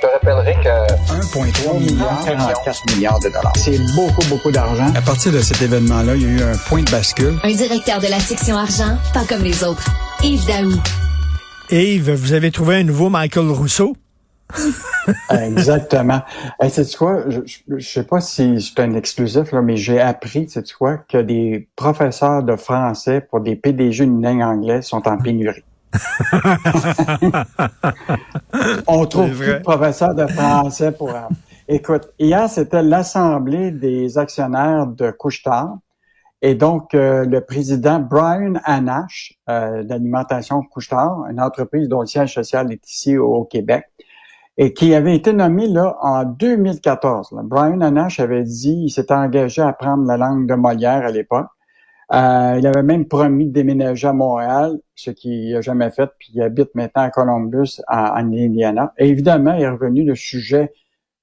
Je te rappellerai que 1,3 milliard, 44 milliards de dollars. C'est beaucoup, beaucoup d'argent. À partir de cet événement-là, il y a eu un point de bascule. Un directeur de la section argent, pas comme les autres. Yves Daou. Yves, vous avez trouvé un nouveau Michael Rousseau? Exactement. Hey, sais quoi? Je, je, sais pas si c'est un exclusif, là, mais j'ai appris, sais quoi, que des professeurs de français pour des PDG d'une langue anglaise sont en pénurie. On trouve plus de professeurs de français pour... Écoute, hier, c'était l'Assemblée des actionnaires de Couchetard. Et donc, euh, le président Brian Anash euh, d'Alimentation Couchetard, une entreprise dont le siège social est ici au Québec, et qui avait été nommé là en 2014. Brian Anash avait dit, il s'était engagé à apprendre la langue de Molière à l'époque. Euh, il avait même promis de déménager à Montréal, ce qu'il n'a jamais fait, puis il habite maintenant à Columbus, en, Indiana. Et évidemment, il est revenu le sujet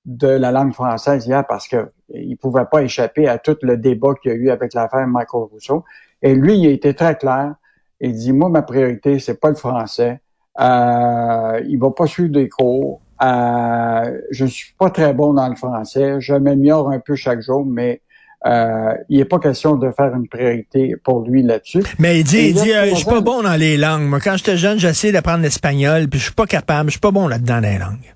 de la langue française hier parce que il pouvait pas échapper à tout le débat qu'il y a eu avec l'affaire Michael Rousseau. Et lui, il a été très clair. Il dit, moi, ma priorité, c'est pas le français. Euh, il va pas suivre des cours. Euh, je suis pas très bon dans le français. Je m'améliore un peu chaque jour, mais euh, il n'est pas question de faire une priorité pour lui là-dessus. Mais il dit, il dit, euh, je suis pas bon dans les langues. Moi, quand j'étais jeune, j'essayais d'apprendre l'espagnol, puis je suis pas capable, je suis pas bon là-dedans dans les langues.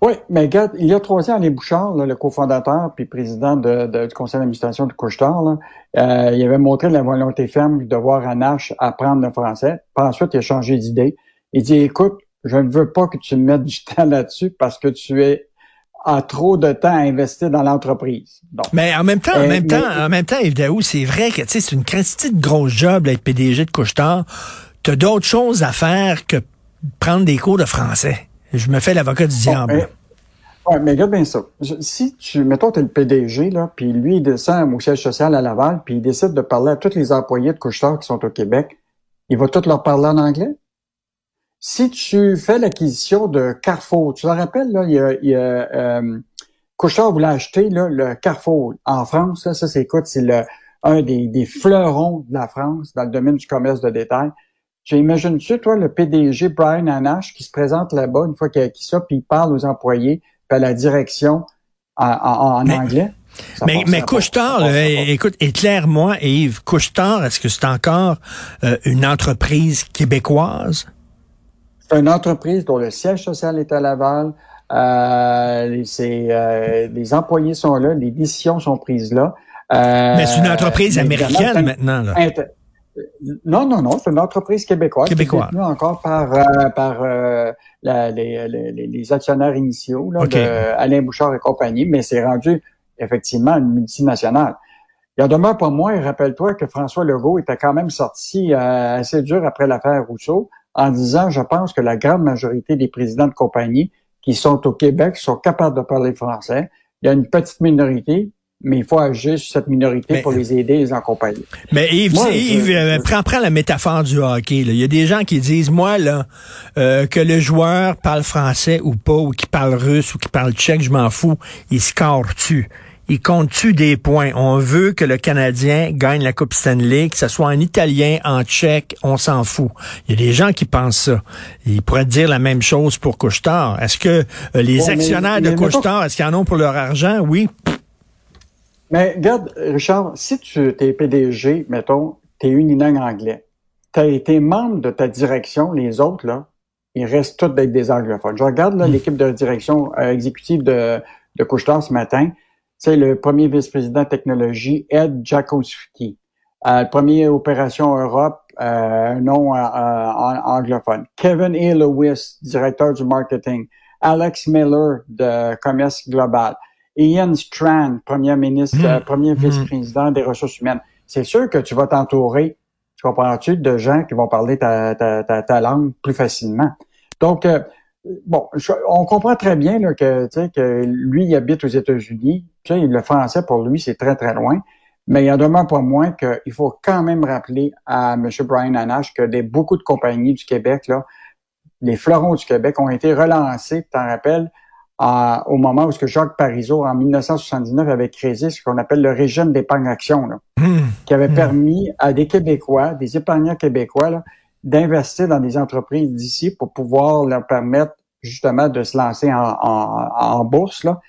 Oui, mais regarde, il y a trois ans, Alain Bouchard, le cofondateur puis président de, du conseil d'administration de Couchetard, euh, il avait montré la volonté ferme de voir Anache apprendre le français. Puis ensuite, il a changé d'idée. Il dit, écoute, je ne veux pas que tu me mettes du temps là-dessus parce que tu es a trop de temps à investir dans l'entreprise. Mais en même temps, en euh, même temps, en même temps, Yves Daou, c'est vrai que c'est une petite grosse job d'être PDG de Couchetard. Tu as d'autres choses à faire que prendre des cours de français. Je me fais l'avocat du diable. Oui, mais regarde bien ça. Si tu, mettons, tu es le PDG, là, puis lui, il descend au siège social à Laval, puis il décide de parler à tous les employés de Couchetard qui sont au Québec, il va tous leur parler en anglais? Si tu fais l'acquisition de Carrefour, tu te rappelles, là, il y a, il y a euh, Couchard voulait acheter là, le Carrefour en France. ça, c'est écoute, c'est le un des, des, fleurons de la France dans le domaine du commerce de détail. Tu imagines-tu, toi, le PDG Brian Anash qui se présente là-bas une fois qu'il a acquis ça, puis il parle aux employés, puis à la direction en, en, anglais? mais, mais Couchetard, écoute, éclaire-moi, Yves, Couchetard, est-ce que c'est encore euh, une entreprise québécoise? C'est une entreprise dont le siège social est à Laval. Euh, euh, les employés sont là, les décisions sont prises là. Euh, mais c'est une entreprise américaine maintenant. Là. Non, non, non, c'est une entreprise québécoise. Québécoise. Qui encore par, euh, par la, les, les, les, actionnaires initiaux, là, Alain Bouchard et compagnie, mais c'est rendu effectivement une multinationale. Il y en demeure pas moins, rappelle-toi que François Legault était quand même sorti assez dur après l'affaire Rousseau en disant, je pense que la grande majorité des présidents de compagnie qui sont au Québec sont capables de parler français. Il y a une petite minorité, mais il faut agir sur cette minorité pour les aider, les accompagner. Mais Yves, Yves euh, prends, prends, la métaphore du hockey. Il y a des gens qui disent, moi, là, euh, que le joueur parle français ou pas, ou qui parle russe ou qui parle tchèque, je m'en fous, il score-tu il compte-tu des points? On veut que le Canadien gagne la Coupe Stanley, que ce soit en italien, en tchèque, on s'en fout. Il y a des gens qui pensent ça. Ils pourraient dire la même chose pour Couchetard. Est-ce que euh, les actionnaires de Couchetard, est-ce qu'ils en ont pour leur argent? Oui. Mais regarde, Richard, si tu es PDG, mettons, tu es unilingue anglais, tu as été membre de ta direction, les autres, là, ils restent tous d'être des anglophones. Je regarde hmm. l'équipe de direction euh, exécutive de, de Couchetard ce matin c'est le premier vice-président technologie, Ed Jakowski. Euh, le premier opération Europe, euh, nom euh, anglophone. Kevin A. Lewis, directeur du marketing. Alex Miller de commerce global. Ian Strand, premier ministre, hmm. premier hmm. vice-président des ressources humaines. C'est sûr que tu vas t'entourer, tu comprends-tu, de gens qui vont parler ta, ta, ta, ta langue plus facilement. Donc, bon, on comprend très bien là, que, que lui, il habite aux États-Unis. Le français, pour lui, c'est très, très loin. Mais il en demeure pas moins qu'il faut quand même rappeler à M. Brian Anash que des, beaucoup de compagnies du Québec, là, les fleurons du Québec, ont été relancés, tu t'en rappelles, au moment où ce que Jacques Parizeau, en 1979, avait créé ce qu'on appelle le régime d'épargne-action, mmh. qui avait mmh. permis à des Québécois, des épargnants québécois, d'investir dans des entreprises d'ici pour pouvoir leur permettre justement de se lancer en, bourse. Là.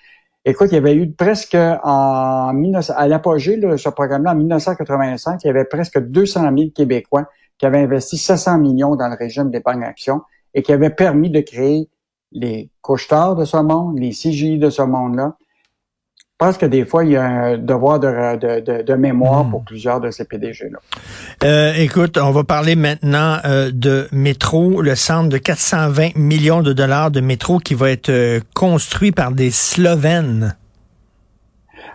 Écoute, il y avait eu presque en 19, à l'apogée de ce programme-là, en 1985, il y avait presque 200 000 Québécois qui avaient investi 700 millions dans le régime d'épargne action et qui avaient permis de créer les couches de ce monde, les CGI de ce monde-là, je pense que des fois, il y a un devoir de, de, mémoire hmm. pour plusieurs de ces PDG-là. Euh, écoute, on va parler maintenant euh, de métro, le centre de 420 millions de dollars de métro qui va être euh, construit par des Slovènes.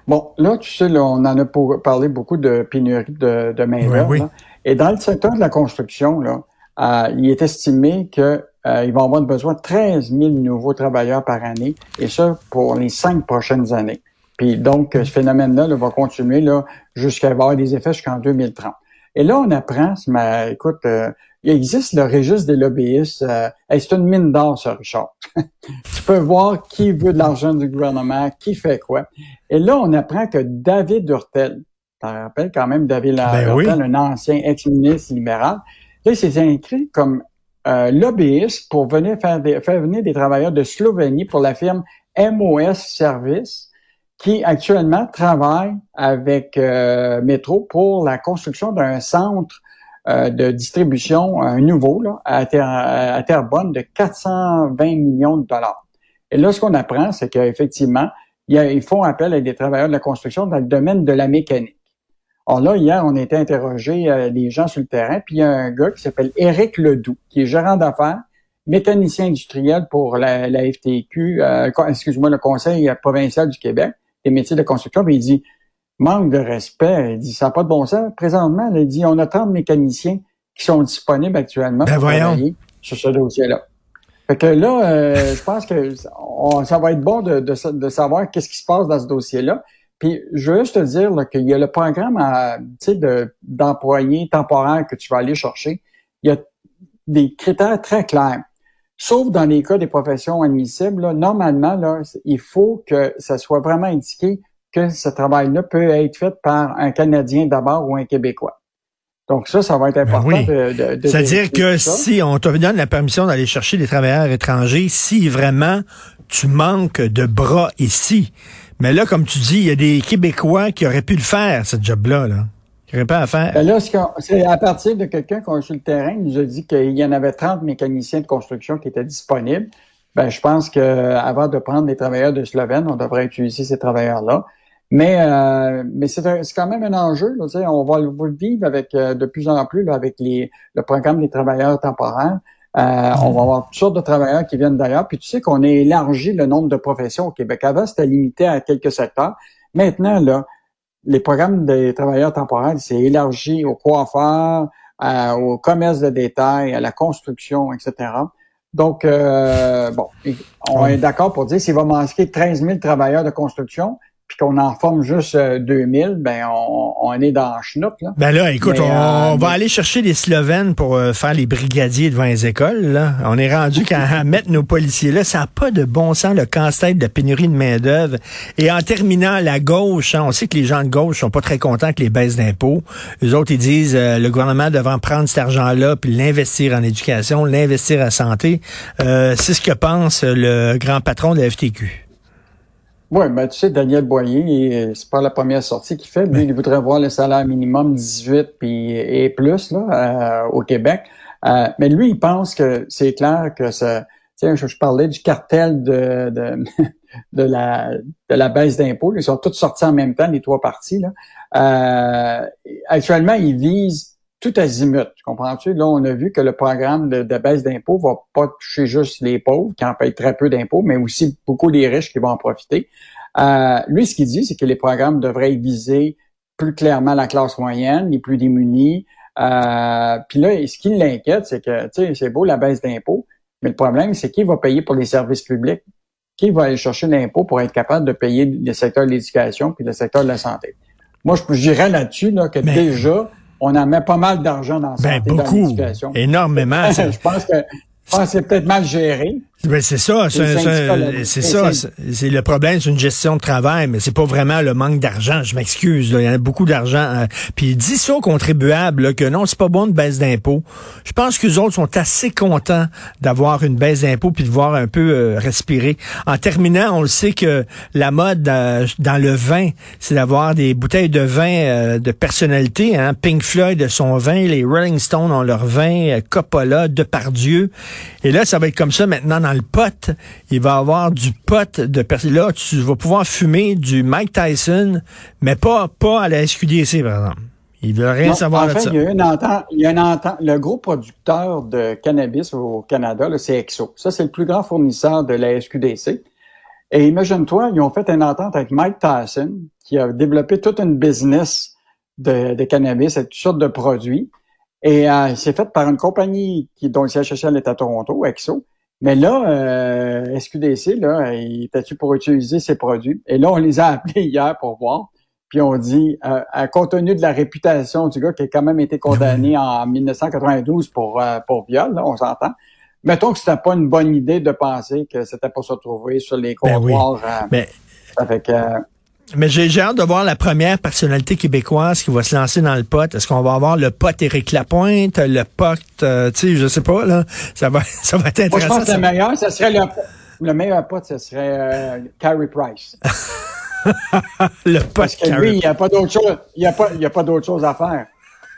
Bon, là, tu sais, là, on en a parlé beaucoup de pénurie de, de main-d'œuvre. Et dans le secteur de la construction, là, il est estimé que ils vont avoir besoin de 13 000 nouveaux travailleurs par année, et ça pour les cinq prochaines années. Puis donc, ce phénomène-là va continuer là, jusqu'à avoir des effets jusqu'en 2030. Et là, on apprend, mais, écoute, euh, il existe le registre des lobbyistes. Euh, c'est une mine d'or, ça, Richard. tu peux voir qui veut de l'argent du gouvernement, qui fait quoi. Et là, on apprend que David Hurtel, tu te rappelles quand même David ben Hurtel, un ancien ex-ministre libéral, là, il s'est inscrit comme euh, lobbyiste pour venir faire, faire venir des travailleurs de Slovénie pour la firme MOS Service qui actuellement travaille avec euh, Métro pour la construction d'un centre euh, de distribution, un nouveau, là, à, Terrebonne de 420 millions de dollars. Et là, ce qu'on apprend, c'est qu'effectivement, ils font appel à des travailleurs de la construction dans le domaine de la mécanique. Alors là, hier, on a été interrogé euh, des gens sur le terrain, puis il y a un gars qui s'appelle Éric Ledoux, qui est gérant d'affaires, mécanicien industriel pour la, la FTQ, euh, excuse-moi, le Conseil provincial du Québec des métiers de construction, puis il dit manque de respect. Il dit ça n'a pas de bon sens. Présentement, il dit on a 30 mécaniciens qui sont disponibles actuellement ben pour travailler sur ce dossier-là. Fait que là, euh, je pense que ça va être bon de, de, savoir qu'est-ce qui se passe dans ce dossier-là. Puis je veux juste te dire qu'il y a le programme de, d'employés temporaires que tu vas aller chercher. Il y a des critères très clairs. Sauf dans les cas des professions admissibles, là, normalement, là, il faut que ça soit vraiment indiqué que ce travail-là peut être fait par un Canadien d'abord ou un Québécois. Donc ça, ça va être ben important de, de, C'est-à-dire que si on te donne la permission d'aller chercher des travailleurs étrangers, si vraiment tu manques de bras ici, mais là, comme tu dis, il y a des Québécois qui auraient pu le faire, ce job-là. Là. Ben là, c'est à partir de quelqu'un qui a sur le terrain, il nous a dit qu'il y en avait 30 mécaniciens de construction qui étaient disponibles. Ben, je pense que avant de prendre des travailleurs de Slovène, on devrait utiliser ces travailleurs-là. Mais, euh, mais c'est quand même un enjeu. Là, on va le vivre avec euh, de plus en plus là, avec les, le programme des travailleurs temporaires. Euh, on va avoir toutes sortes de travailleurs qui viennent d'ailleurs. Puis tu sais qu'on a élargi le nombre de professions au Québec. Avant, c'était limité à quelques secteurs. Maintenant, là, les programmes des travailleurs temporaires, c'est élargi aux coiffeurs, au commerce de détail, à la construction, etc. Donc, euh, bon, on est d'accord pour dire s'il va manquer 13 000 travailleurs de construction, puis qu'on en forme juste 2000, euh, ben on, on est dans le schnook, là. Ben là, écoute, on, euh, va aller chercher les Slovènes pour euh, faire les brigadiers devant les écoles, là. On est rendu qu'à mettre nos policiers là, ça n'a pas de bon sens, le casse-tête de la pénurie de main-d'œuvre. Et en terminant, la gauche, hein, on sait que les gens de gauche sont pas très contents que les baisses d'impôts. Les autres, ils disent le gouvernement devant prendre cet argent-là puis l'investir en éducation, l'investir en santé. C'est ce que pense le grand patron de la FTQ. Oui, ben tu sais, Daniel Boyer, c'est pas la première sortie qu'il fait. Lui, il voudrait voir le salaire minimum 18 puis et plus là, euh, au Québec. Euh, mais lui, il pense que c'est clair que ça. Tiens, je, je, parlais du cartel de, de, de la de la baisse d'impôts. Ils sont tous sortis en même temps, les trois parties. Là. Euh, actuellement, ils visent tout azimut. Comprends-tu? Là, on a vu que le programme de, baisse d'impôts va pas toucher juste les pauvres qui en payent très peu d'impôts, mais aussi beaucoup les riches qui vont en profiter. Euh, lui, ce qu'il dit, c'est que les programmes devraient viser plus clairement la classe moyenne, les plus démunis. Euh, puis là, ce qui l'inquiète, c'est que, tu sais, c'est beau la baisse d'impôts, mais le problème, c'est qui va payer pour les services publics? Qui va aller chercher l'impôt pour être capable de payer le secteur de l'éducation puis le secteur de la santé? Moi, je, dirais là-dessus là, que déjà, on en met pas mal d'argent dans, ben, beaucoup, Énormément. je pense que, c'est peut-être mal géré. Ben c'est ça, c'est ça. C'est le problème, c'est une gestion de travail, mais c'est pas vraiment le manque d'argent. Je m'excuse, il y en a beaucoup d'argent. Hein. Puis dis ça aux contribuables que non, c'est pas bon de baisse d'impôts. Je pense que les autres sont assez contents d'avoir une baisse d'impôts puis de voir un peu euh, respirer. En terminant, on le sait que la mode euh, dans le vin, c'est d'avoir des bouteilles de vin euh, de personnalité. Hein. Pink Floyd son vin, les Rolling Stones ont leur vin, Coppola, Depardieu. Et là, ça va être comme ça maintenant dans le pot. Il va avoir du pot de Là, tu vas pouvoir fumer du Mike Tyson, mais pas, pas à la SQDC, par exemple. Il veut rien savoir de ça. Il y a une entente, il y a une entente. Le gros producteur de cannabis au Canada, c'est Exo. Ça, c'est le plus grand fournisseur de la SQDC. Et imagine-toi, ils ont fait une entente avec Mike Tyson, qui a développé toute une business de, de cannabis et toutes sortes de produits. Et euh, c'est fait par une compagnie qui, dont le siège social est à Toronto, Exo. Mais là, euh, SQDC, là, il était-tu pour utiliser ces produits? Et là, on les a appelés hier pour voir. Puis on dit, euh, à compte tenu de la réputation du gars qui a quand même été condamné en 1992 pour, euh, pour viol, là, on s'entend. Mettons que c'était pas une bonne idée de penser que c'était pour se trouver sur les ben comptoirs. Euh, Mais... Avec, mais j'ai hâte de voir la première personnalité québécoise qui va se lancer dans le pot. Est-ce qu'on va avoir le pot Éric Lapointe, le pot, euh, tu sais, je sais pas, là. Ça va, ça va être intéressant. Moi, je pense que le meilleur, ce serait le, le meilleur pot, ce serait euh, Carey Price. le pot Parce que lui, il n'y a pas d'autre chose, il y a pas, il y a pas d'autre chose à faire.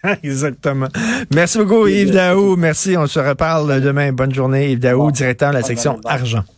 Exactement. Merci beaucoup, Yves Daou. Merci. On se reparle demain. Bonne journée, Yves Daou, directeur de la section Argent.